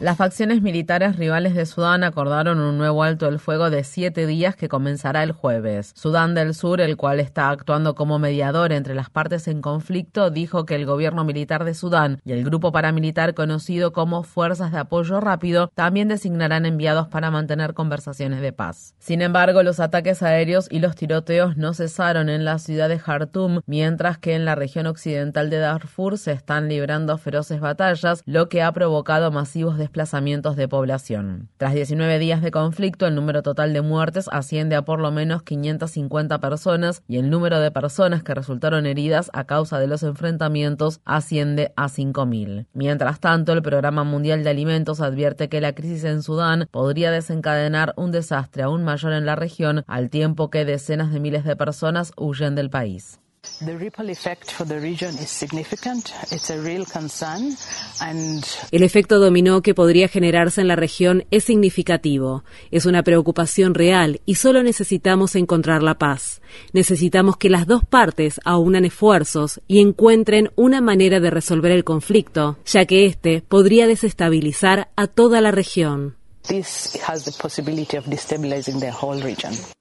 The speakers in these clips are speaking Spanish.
Las facciones militares rivales de Sudán acordaron un nuevo alto el fuego de siete días que comenzará el jueves. Sudán del Sur, el cual está actuando como mediador entre las partes en conflicto, dijo que el gobierno militar de Sudán y el grupo paramilitar conocido como Fuerzas de Apoyo Rápido también designarán enviados para mantener conversaciones de paz. Sin embargo, los ataques aéreos y los tiroteos no cesaron en la ciudad de Jartum, mientras que en la región occidental de Darfur se están librando feroces batallas, lo que ha provocado masivos desplazamientos de población. Tras 19 días de conflicto, el número total de muertes asciende a por lo menos 550 personas y el número de personas que resultaron heridas a causa de los enfrentamientos asciende a 5.000. Mientras tanto, el Programa Mundial de Alimentos advierte que la crisis en Sudán podría desencadenar un desastre aún mayor en la región al tiempo que decenas de miles de personas huyen del país. El efecto dominó que podría generarse en la región es significativo. Es una preocupación real y solo necesitamos encontrar la paz. Necesitamos que las dos partes aunan esfuerzos y encuentren una manera de resolver el conflicto, ya que este podría desestabilizar a toda la región.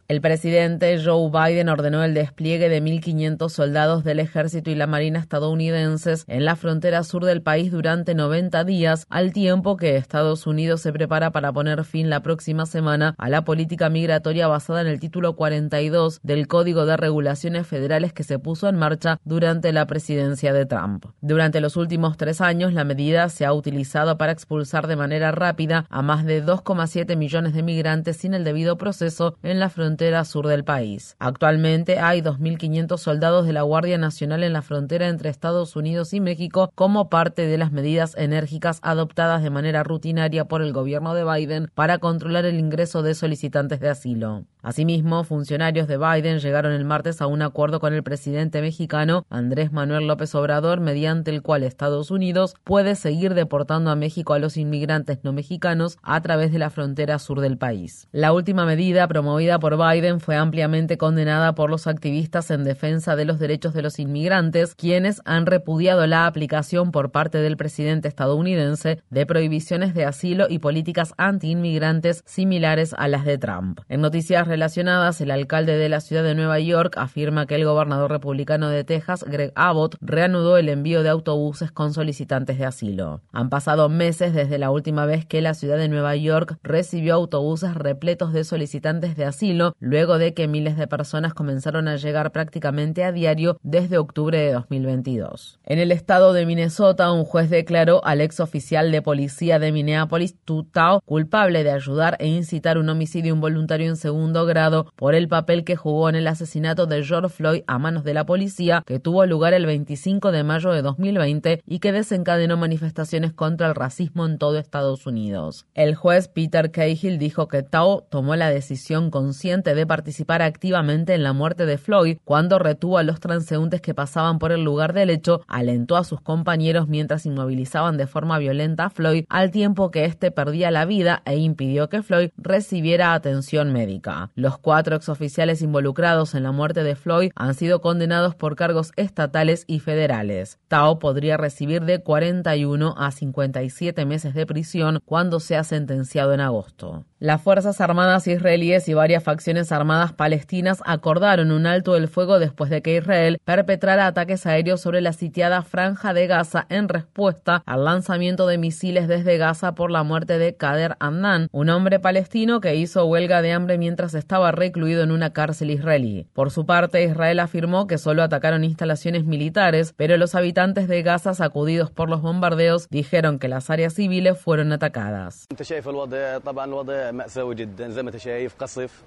El presidente Joe Biden ordenó el despliegue de 1.500 soldados del ejército y la marina estadounidenses en la frontera sur del país durante 90 días, al tiempo que Estados Unidos se prepara para poner fin la próxima semana a la política migratoria basada en el título 42 del Código de Regulaciones Federales que se puso en marcha durante la presidencia de Trump. Durante los últimos tres años, la medida se ha utilizado para expulsar de manera rápida a más de 2,7 millones de migrantes sin el debido proceso en la frontera sur del país. Actualmente hay 2.500 soldados de la Guardia Nacional en la frontera entre Estados Unidos y México como parte de las medidas enérgicas adoptadas de manera rutinaria por el gobierno de Biden para controlar el ingreso de solicitantes de asilo. Asimismo, funcionarios de Biden llegaron el martes a un acuerdo con el presidente mexicano Andrés Manuel López Obrador, mediante el cual Estados Unidos puede seguir deportando a México a los inmigrantes no mexicanos a través de la frontera sur del país. La última medida promovida por Biden fue ampliamente condenada por los activistas en defensa de los derechos de los inmigrantes, quienes han repudiado la aplicación por parte del presidente estadounidense de prohibiciones de asilo y políticas anti-inmigrantes similares a las de Trump. En noticias relacionadas, el alcalde de la ciudad de Nueva York afirma que el gobernador republicano de Texas, Greg Abbott, reanudó el envío de autobuses con solicitantes de asilo. Han pasado meses desde la última vez que la ciudad de Nueva York recibió autobuses repletos de solicitantes de asilo, luego de que miles de personas comenzaron a llegar prácticamente a diario desde octubre de 2022. En el estado de Minnesota, un juez declaró al ex oficial de policía de Minneapolis, Tutao, culpable de ayudar e incitar un homicidio involuntario en segundo grado por el papel que jugó en el asesinato de George Floyd a manos de la policía que tuvo lugar el 25 de mayo de 2020 y que desencadenó manifestaciones contra el racismo en todo Estados Unidos. El juez Peter Cahill dijo que Tao tomó la decisión consciente de participar activamente en la muerte de Floyd cuando retuvo a los transeúntes que pasaban por el lugar del hecho, alentó a sus compañeros mientras inmovilizaban de forma violenta a Floyd al tiempo que éste perdía la vida e impidió que Floyd recibiera atención médica. Los cuatro exoficiales involucrados en la muerte de Floyd han sido condenados por cargos estatales y federales. Tao podría recibir de 41 a 57 meses de prisión cuando sea sentenciado en agosto. Las Fuerzas Armadas israelíes y varias facciones armadas palestinas acordaron un alto del fuego después de que Israel perpetrara ataques aéreos sobre la sitiada franja de Gaza en respuesta al lanzamiento de misiles desde Gaza por la muerte de Kader Annan, un hombre palestino que hizo huelga de hambre mientras estaba recluido en una cárcel israelí. Por su parte, Israel afirmó que solo atacaron instalaciones militares, pero los habitantes de Gaza, sacudidos por los bombardeos, dijeron que las áreas civiles fueron atacadas.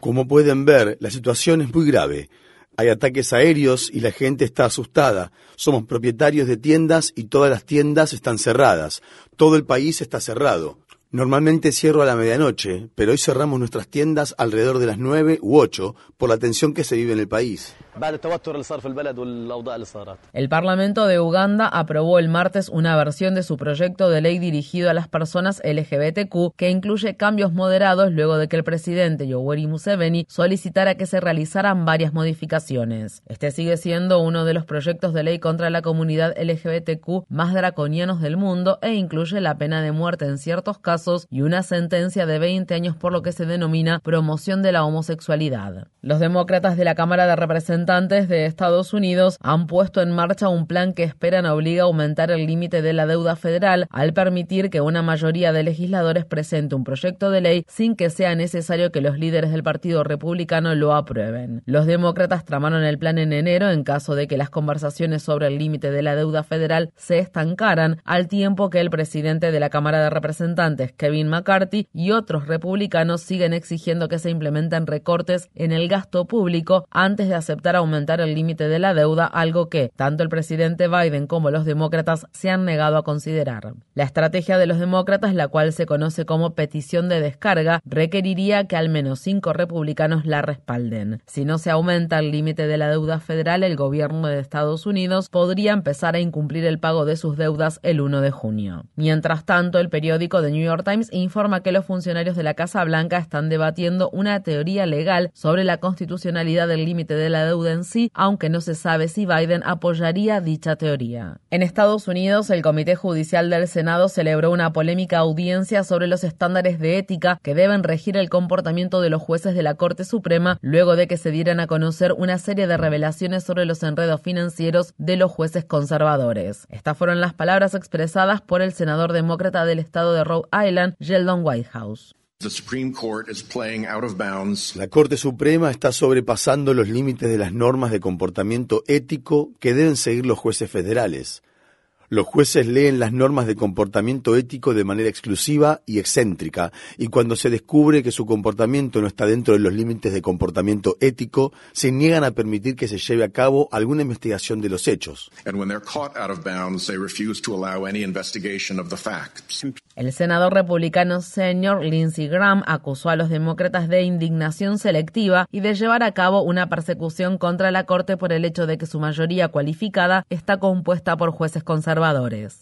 Como pueden ver, la situación es muy grave. Hay ataques aéreos y la gente está asustada. Somos propietarios de tiendas y todas las tiendas están cerradas. Todo el país está cerrado. Normalmente cierro a la medianoche, pero hoy cerramos nuestras tiendas alrededor de las nueve u ocho por la tensión que se vive en el país. El Parlamento de Uganda aprobó el martes una versión de su proyecto de ley dirigido a las personas LGBTQ que incluye cambios moderados luego de que el presidente Yoweri Museveni solicitara que se realizaran varias modificaciones. Este sigue siendo uno de los proyectos de ley contra la comunidad LGBTQ más draconianos del mundo e incluye la pena de muerte en ciertos casos y una sentencia de 20 años por lo que se denomina promoción de la homosexualidad. Los demócratas de la Cámara de Representantes de Estados Unidos han puesto en marcha un plan que esperan obliga a aumentar el límite de la deuda federal al permitir que una mayoría de legisladores presente un proyecto de ley sin que sea necesario que los líderes del Partido Republicano lo aprueben. Los demócratas tramaron el plan en enero en caso de que las conversaciones sobre el límite de la deuda federal se estancaran, al tiempo que el presidente de la Cámara de Representantes, Kevin McCarthy, y otros republicanos siguen exigiendo que se implementen recortes en el gasto público antes de aceptar aumentar el límite de la deuda, algo que tanto el presidente Biden como los demócratas se han negado a considerar. La estrategia de los demócratas, la cual se conoce como petición de descarga, requeriría que al menos cinco republicanos la respalden. Si no se aumenta el límite de la deuda federal, el gobierno de Estados Unidos podría empezar a incumplir el pago de sus deudas el 1 de junio. Mientras tanto, el periódico The New York Times informa que los funcionarios de la Casa Blanca están debatiendo una teoría legal sobre la constitucionalidad del límite de la deuda en sí, aunque no se sabe si Biden apoyaría dicha teoría. En Estados Unidos, el Comité Judicial del Senado celebró una polémica audiencia sobre los estándares de ética que deben regir el comportamiento de los jueces de la Corte Suprema luego de que se dieran a conocer una serie de revelaciones sobre los enredos financieros de los jueces conservadores. Estas fueron las palabras expresadas por el senador demócrata del estado de Rhode Island, Sheldon Whitehouse. La Corte Suprema está sobrepasando los límites de las normas de comportamiento ético que deben seguir los jueces federales. Los jueces leen las normas de comportamiento ético de manera exclusiva y excéntrica, y cuando se descubre que su comportamiento no está dentro de los límites de comportamiento ético, se niegan a permitir que se lleve a cabo alguna investigación de los hechos. El senador republicano senior Lindsey Graham acusó a los demócratas de indignación selectiva y de llevar a cabo una persecución contra la Corte por el hecho de que su mayoría cualificada está compuesta por jueces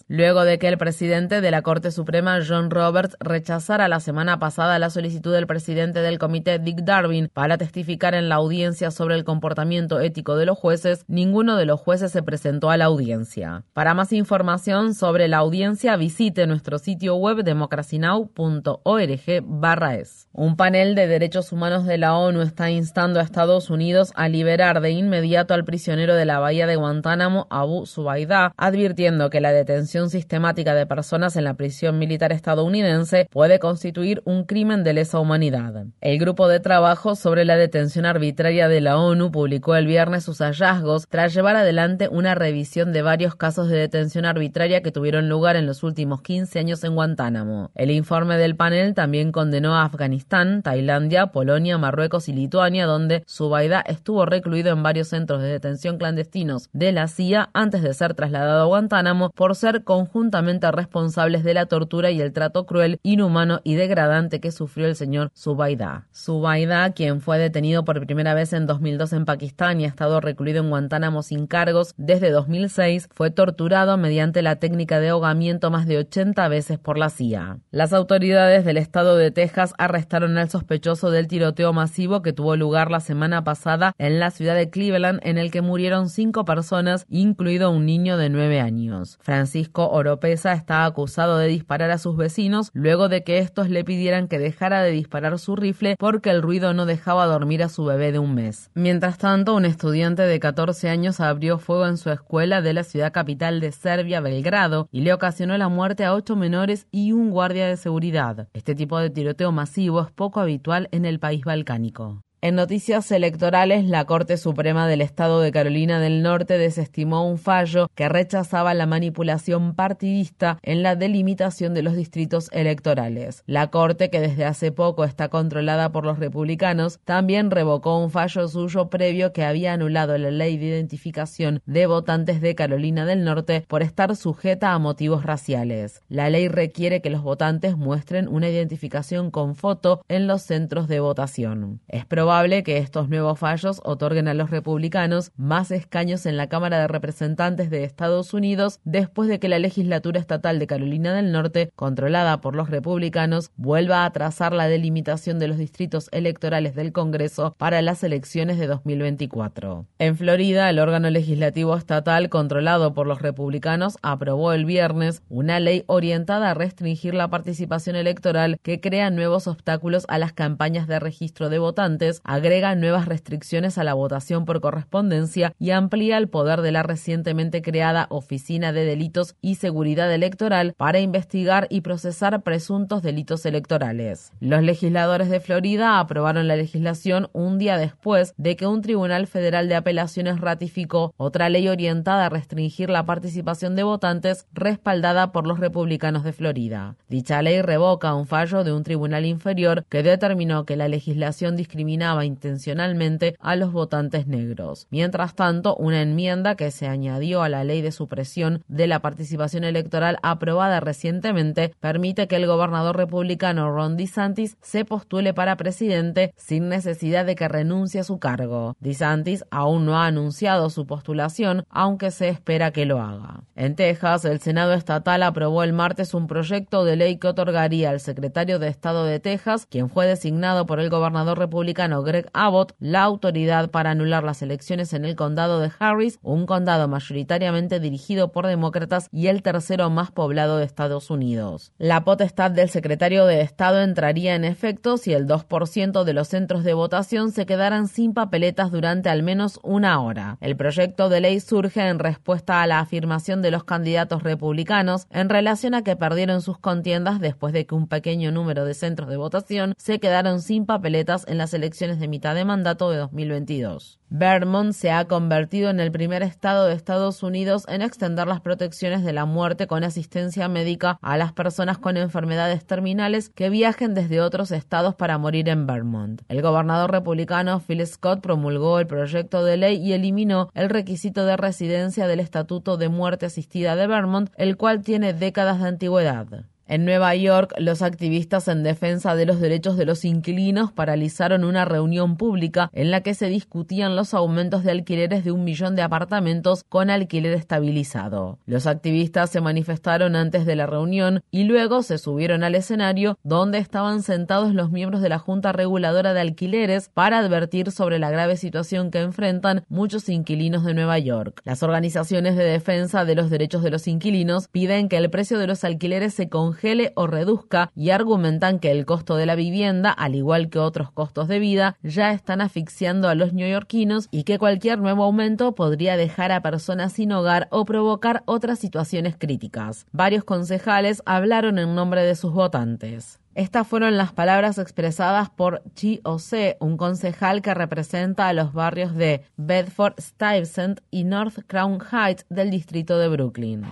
Luego de que el presidente de la Corte Suprema, John Roberts, rechazara la semana pasada la solicitud del presidente del comité, Dick Darwin, para testificar en la audiencia sobre el comportamiento ético de los jueces, ninguno de los jueces se presentó a la audiencia. Para más información sobre la audiencia, visite nuestro sitio web democracynow.org/es. Un panel de derechos humanos de la ONU está instando a Estados Unidos a liberar de inmediato al prisionero de la bahía de Guantánamo, Abu Zubaydah, advirtiendo que la detención sistemática de personas en la prisión militar estadounidense puede constituir un crimen de lesa humanidad. El grupo de trabajo sobre la detención arbitraria de la ONU publicó el viernes sus hallazgos tras llevar adelante una revisión de varios casos de detención arbitraria que tuvieron lugar en los últimos 15 años en Guantánamo. El informe del panel también condenó a Afganistán, Tailandia, Polonia, Marruecos y Lituania, donde Zubaida estuvo recluido en varios centros de detención clandestinos de la CIA antes de ser trasladado a Guantánamo por ser conjuntamente responsables de la tortura y el trato cruel, inhumano y degradante que sufrió el señor Zubaida. Zubaida, quien fue detenido por primera vez en 2002 en Pakistán y ha estado recluido en Guantánamo sin cargos desde 2006, fue torturado mediante la técnica de ahogamiento más de 80 veces por la CIA. Las autoridades del estado de Texas arrestaron al sospechoso del tiroteo masivo que tuvo lugar la semana pasada en la ciudad de Cleveland en el que murieron cinco personas, incluido un niño de nueve años. Francisco Oropesa está acusado de disparar a sus vecinos luego de que estos le pidieran que dejara de disparar su rifle porque el ruido no dejaba dormir a su bebé de un mes. Mientras tanto, un estudiante de 14 años abrió fuego en su escuela de la ciudad capital de Serbia, Belgrado, y le ocasionó la muerte a ocho menores y un guardia de seguridad. Este tipo de tiroteo masivo es poco habitual en el país balcánico. En noticias electorales, la Corte Suprema del Estado de Carolina del Norte desestimó un fallo que rechazaba la manipulación partidista en la delimitación de los distritos electorales. La Corte, que desde hace poco está controlada por los republicanos, también revocó un fallo suyo previo que había anulado la ley de identificación de votantes de Carolina del Norte por estar sujeta a motivos raciales. La ley requiere que los votantes muestren una identificación con foto en los centros de votación. Que estos nuevos fallos otorguen a los republicanos más escaños en la Cámara de Representantes de Estados Unidos después de que la legislatura estatal de Carolina del Norte, controlada por los republicanos, vuelva a trazar la delimitación de los distritos electorales del Congreso para las elecciones de 2024. En Florida, el órgano legislativo estatal controlado por los republicanos aprobó el viernes una ley orientada a restringir la participación electoral que crea nuevos obstáculos a las campañas de registro de votantes agrega nuevas restricciones a la votación por correspondencia y amplía el poder de la recientemente creada Oficina de Delitos y Seguridad Electoral para investigar y procesar presuntos delitos electorales. Los legisladores de Florida aprobaron la legislación un día después de que un tribunal federal de apelaciones ratificó otra ley orientada a restringir la participación de votantes respaldada por los republicanos de Florida. Dicha ley revoca un fallo de un tribunal inferior que determinó que la legislación discriminaba intencionalmente a los votantes negros. Mientras tanto, una enmienda que se añadió a la ley de supresión de la participación electoral aprobada recientemente permite que el gobernador republicano Ron DeSantis se postule para presidente sin necesidad de que renuncie a su cargo. DeSantis aún no ha anunciado su postulación, aunque se espera que lo haga. En Texas, el Senado estatal aprobó el martes un proyecto de ley que otorgaría al secretario de Estado de Texas, quien fue designado por el gobernador republicano Greg Abbott la autoridad para anular las elecciones en el condado de Harris, un condado mayoritariamente dirigido por demócratas y el tercero más poblado de Estados Unidos. La potestad del secretario de Estado entraría en efecto si el 2% de los centros de votación se quedaran sin papeletas durante al menos una hora. El proyecto de ley surge en respuesta a la afirmación de los candidatos republicanos en relación a que perdieron sus contiendas después de que un pequeño número de centros de votación se quedaron sin papeletas en las elecciones de mitad de mandato de 2022. Vermont se ha convertido en el primer estado de Estados Unidos en extender las protecciones de la muerte con asistencia médica a las personas con enfermedades terminales que viajen desde otros estados para morir en Vermont. El gobernador republicano Phil Scott promulgó el proyecto de ley y eliminó el requisito de residencia del Estatuto de Muerte Asistida de Vermont, el cual tiene décadas de antigüedad. En Nueva York, los activistas en defensa de los derechos de los inquilinos paralizaron una reunión pública en la que se discutían los aumentos de alquileres de un millón de apartamentos con alquiler estabilizado. Los activistas se manifestaron antes de la reunión y luego se subieron al escenario donde estaban sentados los miembros de la Junta Reguladora de Alquileres para advertir sobre la grave situación que enfrentan muchos inquilinos de Nueva York. Las organizaciones de defensa de los derechos de los inquilinos piden que el precio de los alquileres se congele o reduzca y argumentan que el costo de la vivienda, al igual que otros costos de vida, ya están asfixiando a los neoyorquinos y que cualquier nuevo aumento podría dejar a personas sin hogar o provocar otras situaciones críticas. Varios concejales hablaron en nombre de sus votantes. Estas fueron las palabras expresadas por Chi Ose, un concejal que representa a los barrios de Bedford Stuyvesant y North Crown Heights del distrito de Brooklyn.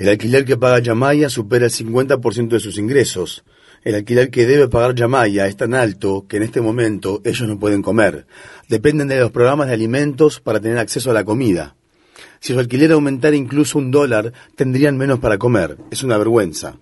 El alquiler que paga Yamaya supera el 50% de sus ingresos. El alquiler que debe pagar Yamaya es tan alto que en este momento ellos no pueden comer. Dependen de los programas de alimentos para tener acceso a la comida. Si su alquiler aumentara incluso un dólar, tendrían menos para comer. Es una vergüenza.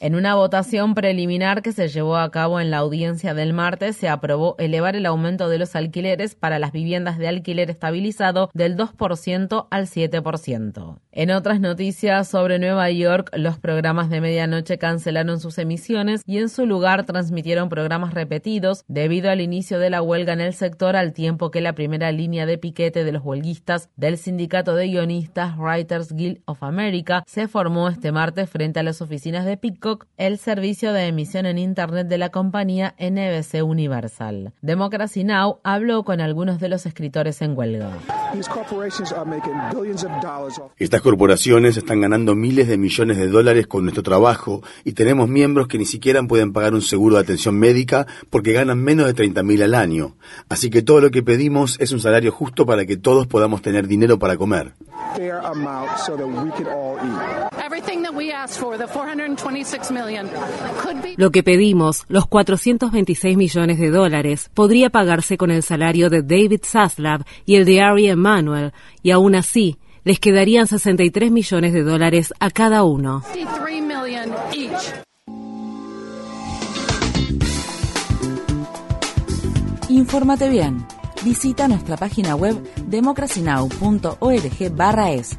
En una votación preliminar que se llevó a cabo en la audiencia del martes, se aprobó elevar el aumento de los alquileres para las viviendas de alquiler estabilizado del 2% al 7%. En otras noticias sobre Nueva York, los programas de medianoche cancelaron sus emisiones y en su lugar transmitieron programas repetidos debido al inicio de la huelga en el sector al tiempo que la primera línea de piquete de los huelguistas del sindicato de guionistas Writers Guild of America se formó este martes frente a las oficinas de Pico Peacock, el servicio de emisión en Internet de la compañía NBC Universal. Democracy Now! habló con algunos de los escritores en huelga. Estas corporaciones están ganando miles de millones de dólares con nuestro trabajo y tenemos miembros que ni siquiera pueden pagar un seguro de atención médica porque ganan menos de 30 mil al año. Así que todo lo que pedimos es un salario justo para que todos podamos tener dinero para comer. Lo que pedimos, los 426 millones de dólares, podría pagarse con el salario de David Zaslav y el de Ari Emanuel, y aún así, les quedarían 63 millones de dólares a cada uno. Infórmate bien. Visita nuestra página web democracynow.org/es.